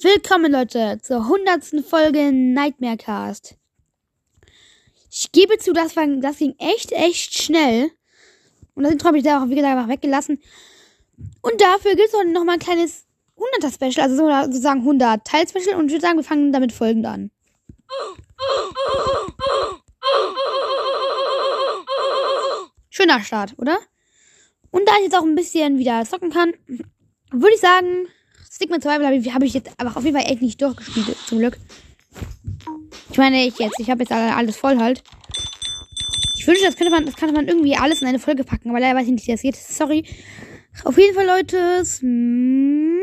Willkommen Leute zur hundertsten Folge Nightmare Cast. Ich gebe zu, das, war, das ging echt, echt schnell. Und das habe ich da auch, wie gesagt, einfach weggelassen. Und dafür gibt es heute noch mal ein kleines 100er Special, also sozusagen 100 Teil Special. Und ich würde sagen, wir fangen damit folgend an. Schöner Start, oder? Und da ich jetzt auch ein bisschen wieder zocken kann, würde ich sagen, Stigma 2 habe ich, hab ich jetzt aber auf jeden Fall echt nicht durchgespielt, zum Glück. Ich meine, ich jetzt, ich habe jetzt alles voll halt. Ich wünschte, das könnte man, das könnte man irgendwie alles in eine Folge packen, aber leider weiß ich nicht, wie das geht. Sorry. Auf jeden Fall, Leute, hm,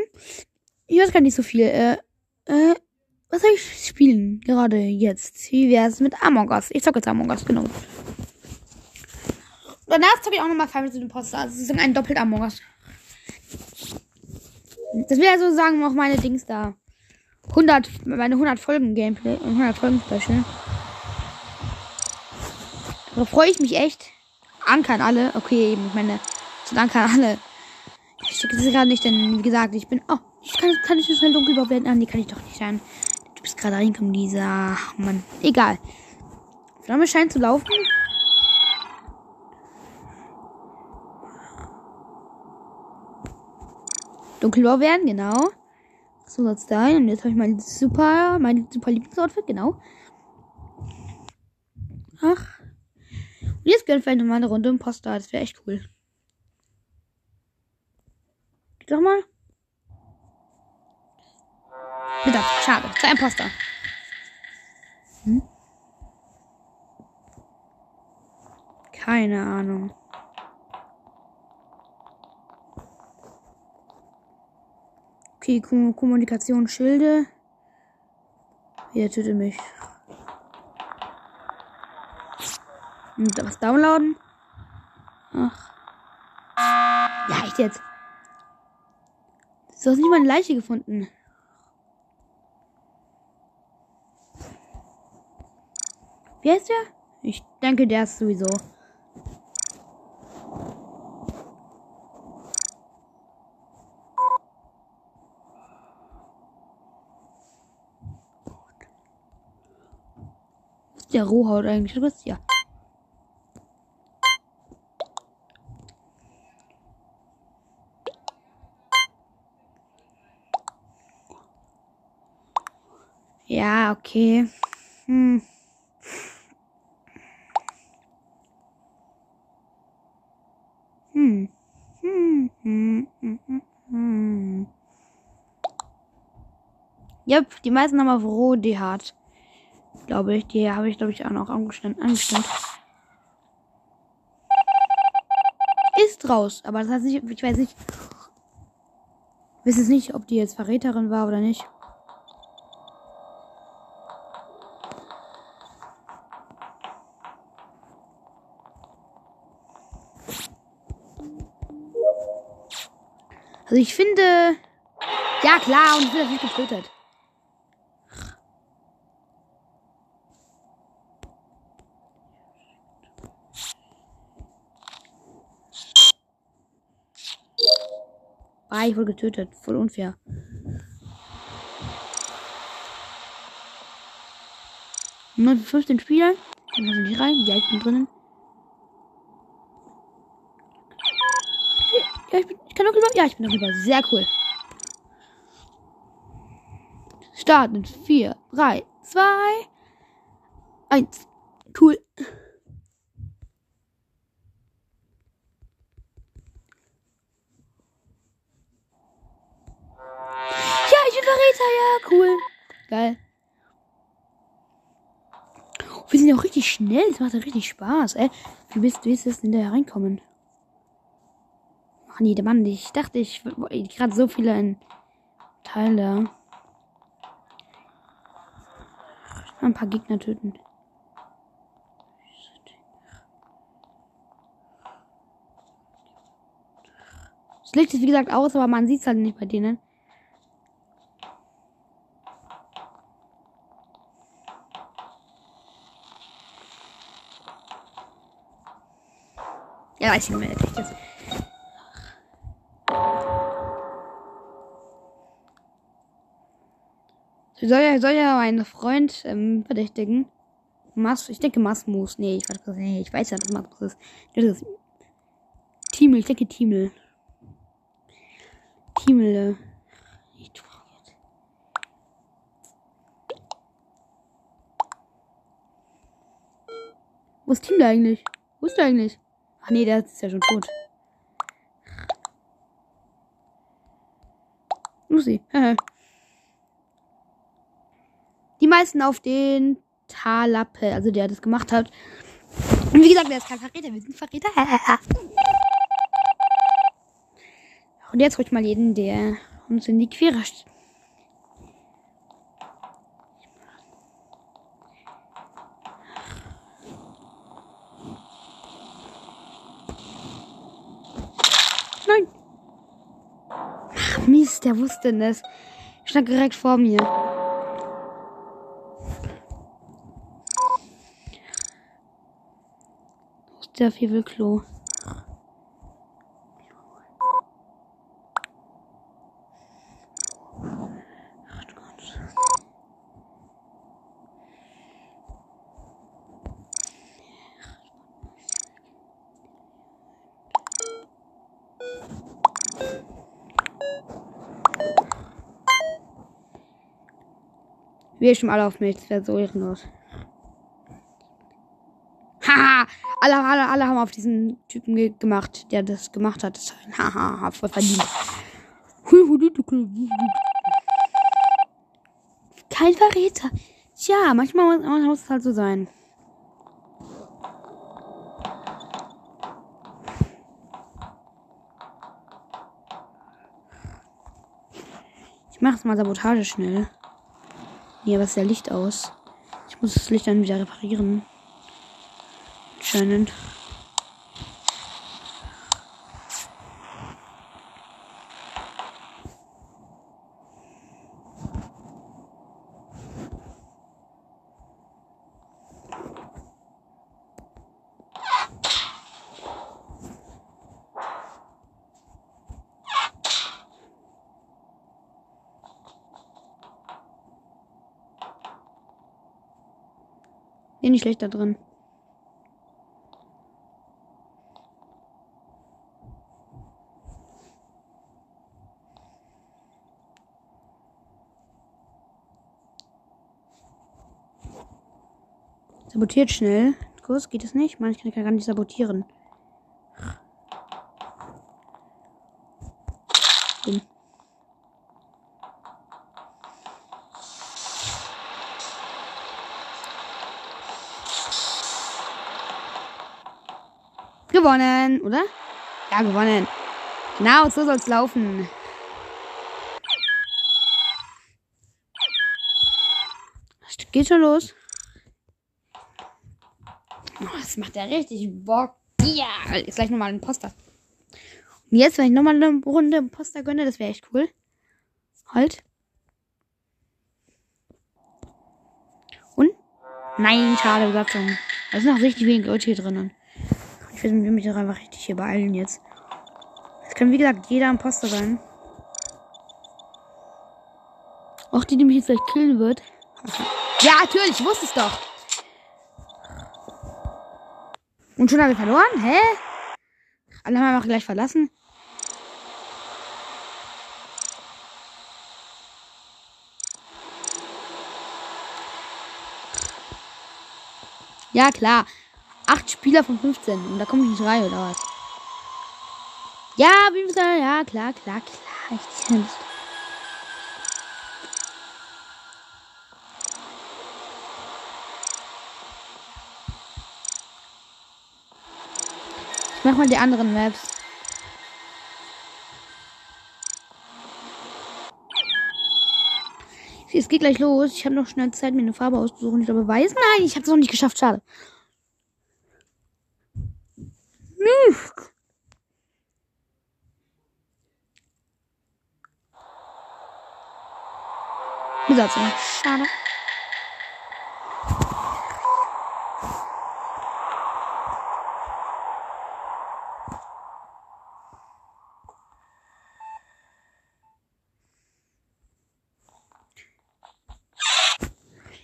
ich weiß gar nicht so viel. Äh, äh, was soll ich spielen? Gerade jetzt. Wie wäre es mit Among Us? Ich zocke jetzt Among Us, genau. Danach zocke ich auch nochmal Five Minutes Imposter. Also sozusagen ein doppelt Among Us. Das wäre so sagen auch meine Dings da. 100, meine 100 Folgen Gameplay, 100 Folgen Special. Da freue ich mich echt. Ankern alle. Okay, eben, ich meine, zu ankern alle. Ich stecke das gerade nicht, denn wie gesagt, ich bin. Oh, ich kann, kann ich so schnell dunkel überhaupt werden? Ah, nee, kann ich doch nicht sein. Du bist gerade reingekommen, dieser. Mann. Egal. Flamme scheint zu laufen. Dunkelblau werden, genau. So soll es sein. Und jetzt habe ich mein super, mein super Lieblingsoutfit, genau. Ach. Und jetzt gönnen vielleicht nochmal eine Runde im Poster. Das wäre echt cool. Doch mal. Bitte, schade. Zu einem Poster. Hm? Keine Ahnung. Okay, Kommunikation Schilde. Hier tötet mich. Und was downloaden? Ach. Ja, echt jetzt. Du hast nicht mal eine Leiche gefunden. Wie heißt der? Ich denke, der ist sowieso. Der Rohhaut eigentlich? Was? Ja. Ja, okay. Hm. Hm. Hm. Hm. Hm. Hm. hm. Yep, die meisten haben auf Roh hart. Glaube ich. Die habe ich, glaube ich, auch noch angestellt. Ist raus. Aber das heißt nicht, ich weiß nicht. Ich weiß jetzt nicht, ob die jetzt Verräterin war oder nicht. Also ich finde. Ja klar, und ich bin natürlich getötet. Ah, ich wurde getötet. Voll unfair. Nur 15 Spieler. Ich muss nicht rein. Ja, ich bin drinnen. Ja, ich, bin, ich kann noch rüber. Ja, ich bin noch rüber. Sehr cool. Starten. 4, 3, 2, 1. Cool. Verräter, ja, cool. Geil. Wir sind ja auch richtig schnell. Das macht ja richtig Spaß, ey. Wie bist du jetzt denn da reinkommen? Ach nee, der Mann, ich dachte, ich, ich gerade so viele in Teile. Ein paar Gegner töten. Das Licht ist wie gesagt aus, aber man sieht es halt nicht bei denen. Ja, weiß ich nicht mehr. Das. Soll ja, soll ja meinen Freund ähm, verdächtigen. Mas, ich denke Masmus. Nee, ich weiß, nee, ich weiß ja, was Masmus ist. Das ist Tiemel, ich denke Tiemel. Tiemel. Ich Wo ist Tiemel eigentlich? Wo ist der eigentlich? Ach nee, der ist ja schon tot. Lucy. Die meisten auf den Talappe, also der das gemacht hat. Und wie gesagt, der ist kein Verräter, wir sind Verräter. Und jetzt ruhig mal jeden, der uns in die Quere steht. Nein. Ach, Mist, der wusste das. Stand direkt vor mir. Der Fievelklo? Wir schon alle auf mich. Das wäre so ehrenlos. Haha, alle, alle, alle haben auf diesen Typen ge gemacht, der das gemacht hat. Haha, voll verdient. Kein Verräter. Tja, manchmal muss es halt so sein. Ich jetzt mal Sabotage schnell. Ja, was ist der Licht aus? Ich muss das Licht dann wieder reparieren. Anscheinend. Bin nicht schlecht da drin. Sabotiert schnell. Kurs geht es nicht. Ich kann gar nicht sabotieren. Gewonnen, oder? Ja, gewonnen. Genau, so soll's laufen. Geht schon los. Oh, das macht ja richtig Bock. Ja, jetzt gleich nochmal ein Poster. Und jetzt, wenn ich nochmal eine Runde Poster gönne, das wäre echt cool. Halt. Und? Nein, schade Besatzung. Da sind noch richtig wenig Leute hier drinnen. Ich will mich doch einfach richtig hier beeilen jetzt. Es kann wie gesagt jeder Imposter sein. Auch die, die mich jetzt gleich killen wird. Ja, natürlich, ich wusste es doch. Und schon habe ich verloren? Hä? Alle haben einfach gleich verlassen. Ja, klar. Acht Spieler von 15. Und da komme ich nicht rein, oder was? Ja, wie gesagt, ja, klar, klar, klar. Ich kenn's. Ich mach mal die anderen Maps. Es geht gleich los. Ich habe noch schnell Zeit, mir eine Farbe auszusuchen. Ich glaube, weiß. Nein, ich habe es noch nicht geschafft. Schade. Mist. Besatzung. Schade.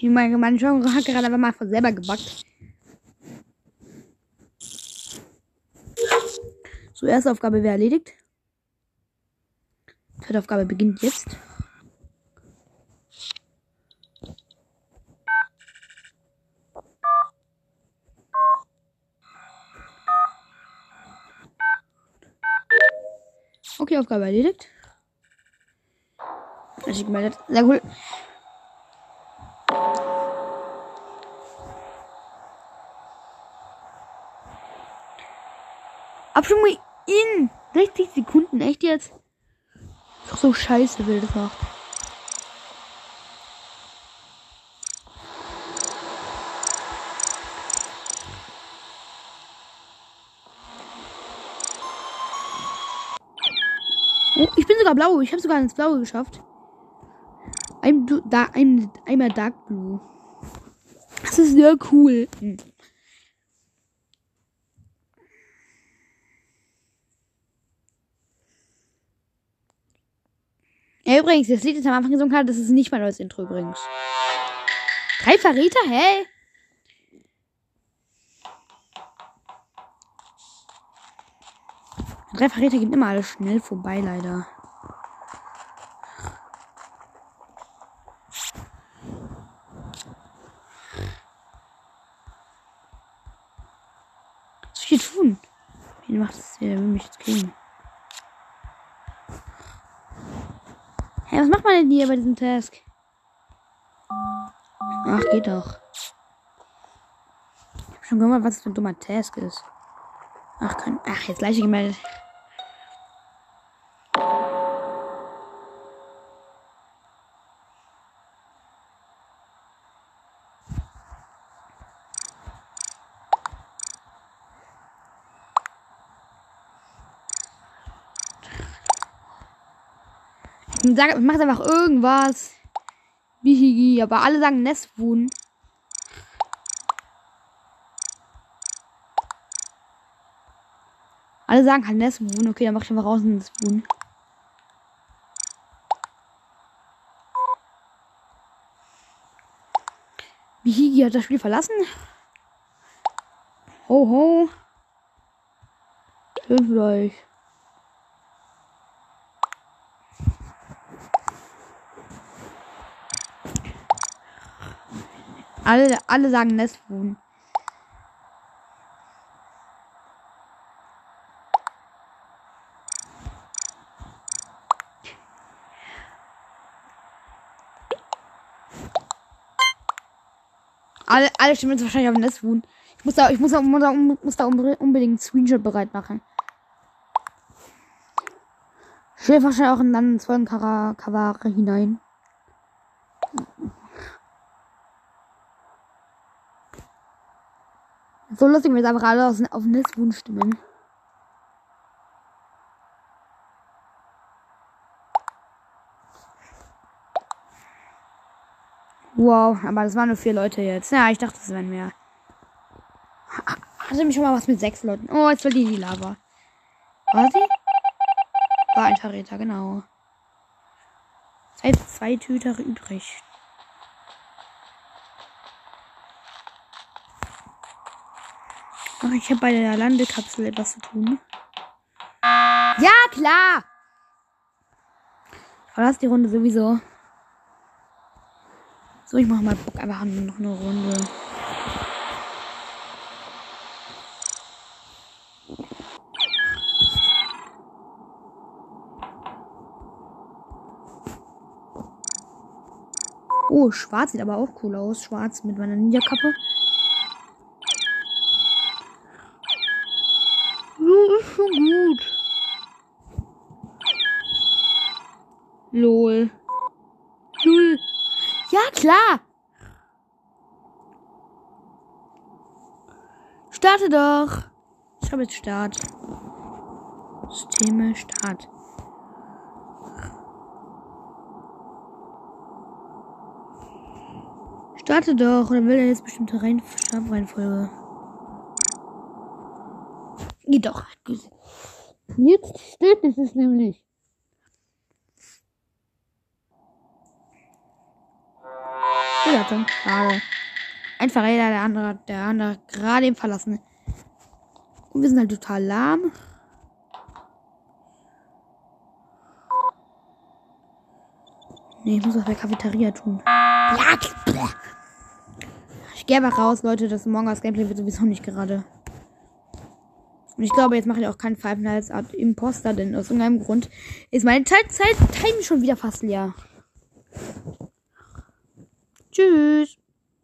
Meine, meine Genre hat gerade aber mal von selber gebackt. So, erste Aufgabe wäre erledigt. Zweite Aufgabe beginnt jetzt. Okay, Aufgabe erledigt. Ich gemeldet. Sehr cool. Abstimmung in 60 Sekunden. Echt jetzt? Ist doch so scheiße, will das macht. Oh, ich bin sogar blau. Ich habe sogar ins Blaue geschafft. Ein, da, ein, einmal Dark Blue. Das ist sehr cool. Ja, übrigens, das Lied, das am Anfang gesungen hat, das ist nicht mein neues Intro übrigens. Drei Verräter? Hä? Drei Verräter gehen immer alles schnell vorbei, leider. Was soll ich tun? Wie macht das? Der will mich jetzt kriegen. Hä, was macht man denn hier bei diesem Task? Ach, geht doch. Ich hab schon gehört, was das für ein dummer Task ist. Ach, kann. Ach, jetzt gleich gemeldet. Sag, mach einfach irgendwas. Bihigi, aber alle sagen Neswun. Alle sagen halt Neswun. Okay, dann mach ich einfach raus Neswun. Bihigi hat das Spiel verlassen. Ho, ho. Schön für euch. Alle, alle sagen Nestwohn. Alle, alle stimmen jetzt wahrscheinlich auf Nestwohn. Ich muss da, ich muss da, muss da, unbedingt einen Screenshot bereit machen. Ich will wahrscheinlich auch in einen zweiten Cover hinein. So lustig, wenn wir einfach alle auf Nisswun stimmen. Wow, aber das waren nur vier Leute jetzt. Ja, ich dachte, es wären mehr. Hatte mich schon mal was mit sechs Leuten. Oh, jetzt fällt die Lava. War sie? War ein Verräter, genau. Zwei, zwei Tüter übrig. Ach, ich habe bei der Landekapsel etwas zu tun. Ja, klar! Ich verlasse die Runde sowieso. So, ich mache mal Bock einfach noch eine Runde. Oh, schwarz sieht aber auch cool aus. Schwarz mit meiner Ninja-Kappe. Klar. Starte doch. Ich schreibe jetzt Start. Systeme Start. Starte doch, oder will er jetzt bestimmte Rein Reihenfolge? Geht doch. Jetzt steht es nämlich. Zulassung. Schade. Ein Verräter, der andere, der andere gerade im Verlassen. Und wir sind halt total lahm. Nee, ich muss was bei Cafeteria tun. Ja, ich gehe aber raus, Leute. Das Among Us Gameplay wird sowieso nicht gerade. Und ich glaube, jetzt mache ich auch keinen Five Nights at Imposter, denn aus irgendeinem Grund ist meine Zeit, Zeit Time schon wieder fast leer. Tschüss.